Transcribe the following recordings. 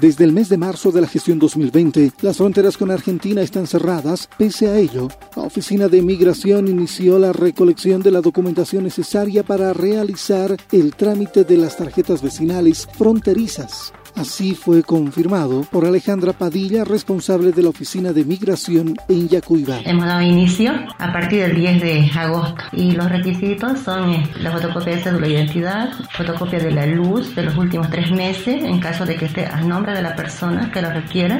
Desde el mes de marzo de la gestión 2020, las fronteras con Argentina están cerradas. Pese a ello, la Oficina de Migración inició la recolección de la documentación necesaria para realizar el trámite de las tarjetas vecinales fronterizas. Así fue confirmado por Alejandra Padilla, responsable de la Oficina de Migración en Yacuibá. Hemos dado inicio a partir del 10 de agosto y los requisitos son eh, la fotocopia de cédula de identidad, fotocopia de la luz de los últimos tres meses en caso de que esté a nombre de la persona que lo requiera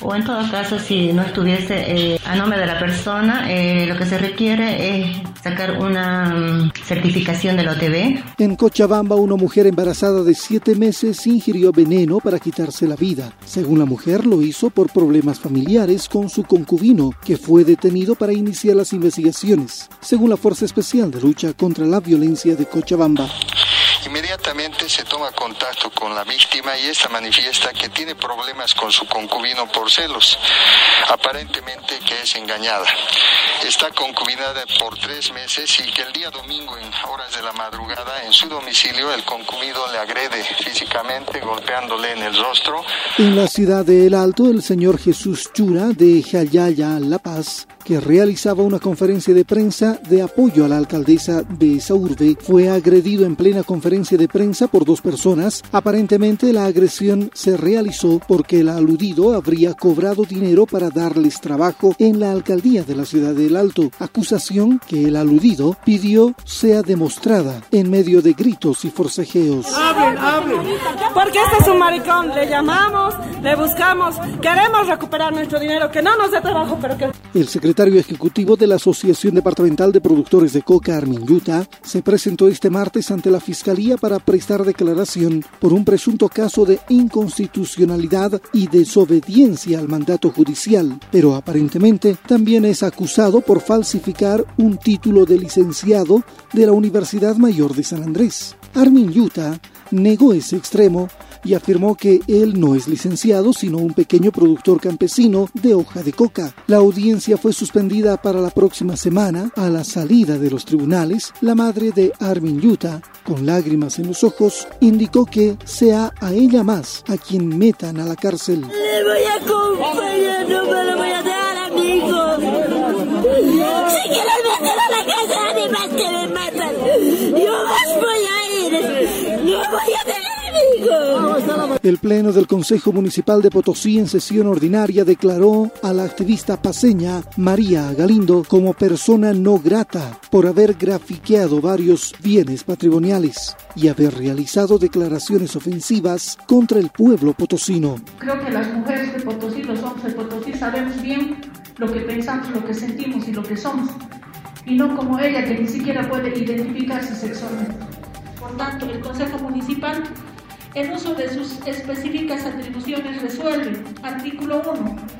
o en todo caso si no estuviese eh, a nombre de la persona eh, lo que se requiere es sacar una mm, certificación del OTB. En Cochabamba una mujer embarazada de siete meses ingirió veneno para quitarse la vida. Según la mujer, lo hizo por problemas familiares con su concubino, que fue detenido para iniciar las investigaciones, según la Fuerza Especial de Lucha contra la Violencia de Cochabamba. Se toma contacto con la víctima y esta manifiesta que tiene problemas con su concubino por celos, aparentemente que es engañada. Está concubinada por tres meses y que el día domingo en horas de la madrugada en su domicilio el concubino le agrede físicamente golpeándole en el rostro. En la ciudad de El Alto, el señor Jesús Chura de Jayaya, La Paz, que realizaba una conferencia de prensa de apoyo a la alcaldesa de esa urbe, fue agredido en plena conferencia de prensa por dos personas. Aparentemente la agresión se realizó porque el aludido habría cobrado dinero para darles trabajo en la alcaldía de la ciudad del Alto, acusación que el aludido pidió sea demostrada en medio de gritos y forcejeos. ¡Hablen, hablen! Porque este es un maricón, le llamamos, le buscamos, queremos recuperar nuestro dinero, que no nos dé trabajo, pero que... El secretario ejecutivo de la Asociación Departamental de Productores de Coca, Armin Yuta, se presentó este martes ante la Fiscalía para prestar declaración por un presunto caso de inconstitucionalidad y desobediencia al mandato judicial, pero aparentemente también es acusado por falsificar un título de licenciado de la Universidad Mayor de San Andrés. Armin Yuta negó ese extremo y afirmó que él no es licenciado, sino un pequeño productor campesino de hoja de coca. La audiencia fue suspendida para la próxima semana. A la salida de los tribunales, la madre de Armin Yuta, con lágrimas en los ojos, indicó que sea a ella más a quien metan a la cárcel. Le voy a acompañar, no me lo voy a. Si a la casa, además que me matan. Yo más voy a ir. No voy a dejar el Pleno del Consejo Municipal de Potosí en sesión ordinaria declaró a la activista paseña María Galindo como persona no grata por haber grafiqueado varios bienes patrimoniales y haber realizado declaraciones ofensivas contra el pueblo potosino. Creo que las mujeres de Potosí, los hombres de Potosí, sabemos bien lo que pensamos, lo que sentimos y lo que somos, y no como ella que ni siquiera puede identificarse sexualmente. Por tanto, el Consejo Municipal en uso de sus específicas atribuciones resuelve. Artículo 1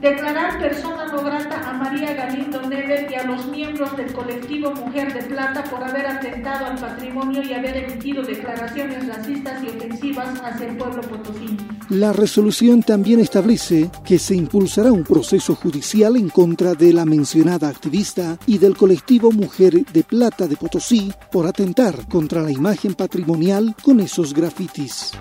Declarar persona no grata a María Galindo Neves y a los miembros del colectivo Mujer de Plata por haber atentado al patrimonio y haber emitido declaraciones racistas y ofensivas hacia el pueblo potosino. La resolución también establece que se impulsará un proceso judicial en contra de la mencionada activista y del colectivo Mujer de Plata de Potosí por atentar contra la imagen patrimonial con esos grafitis.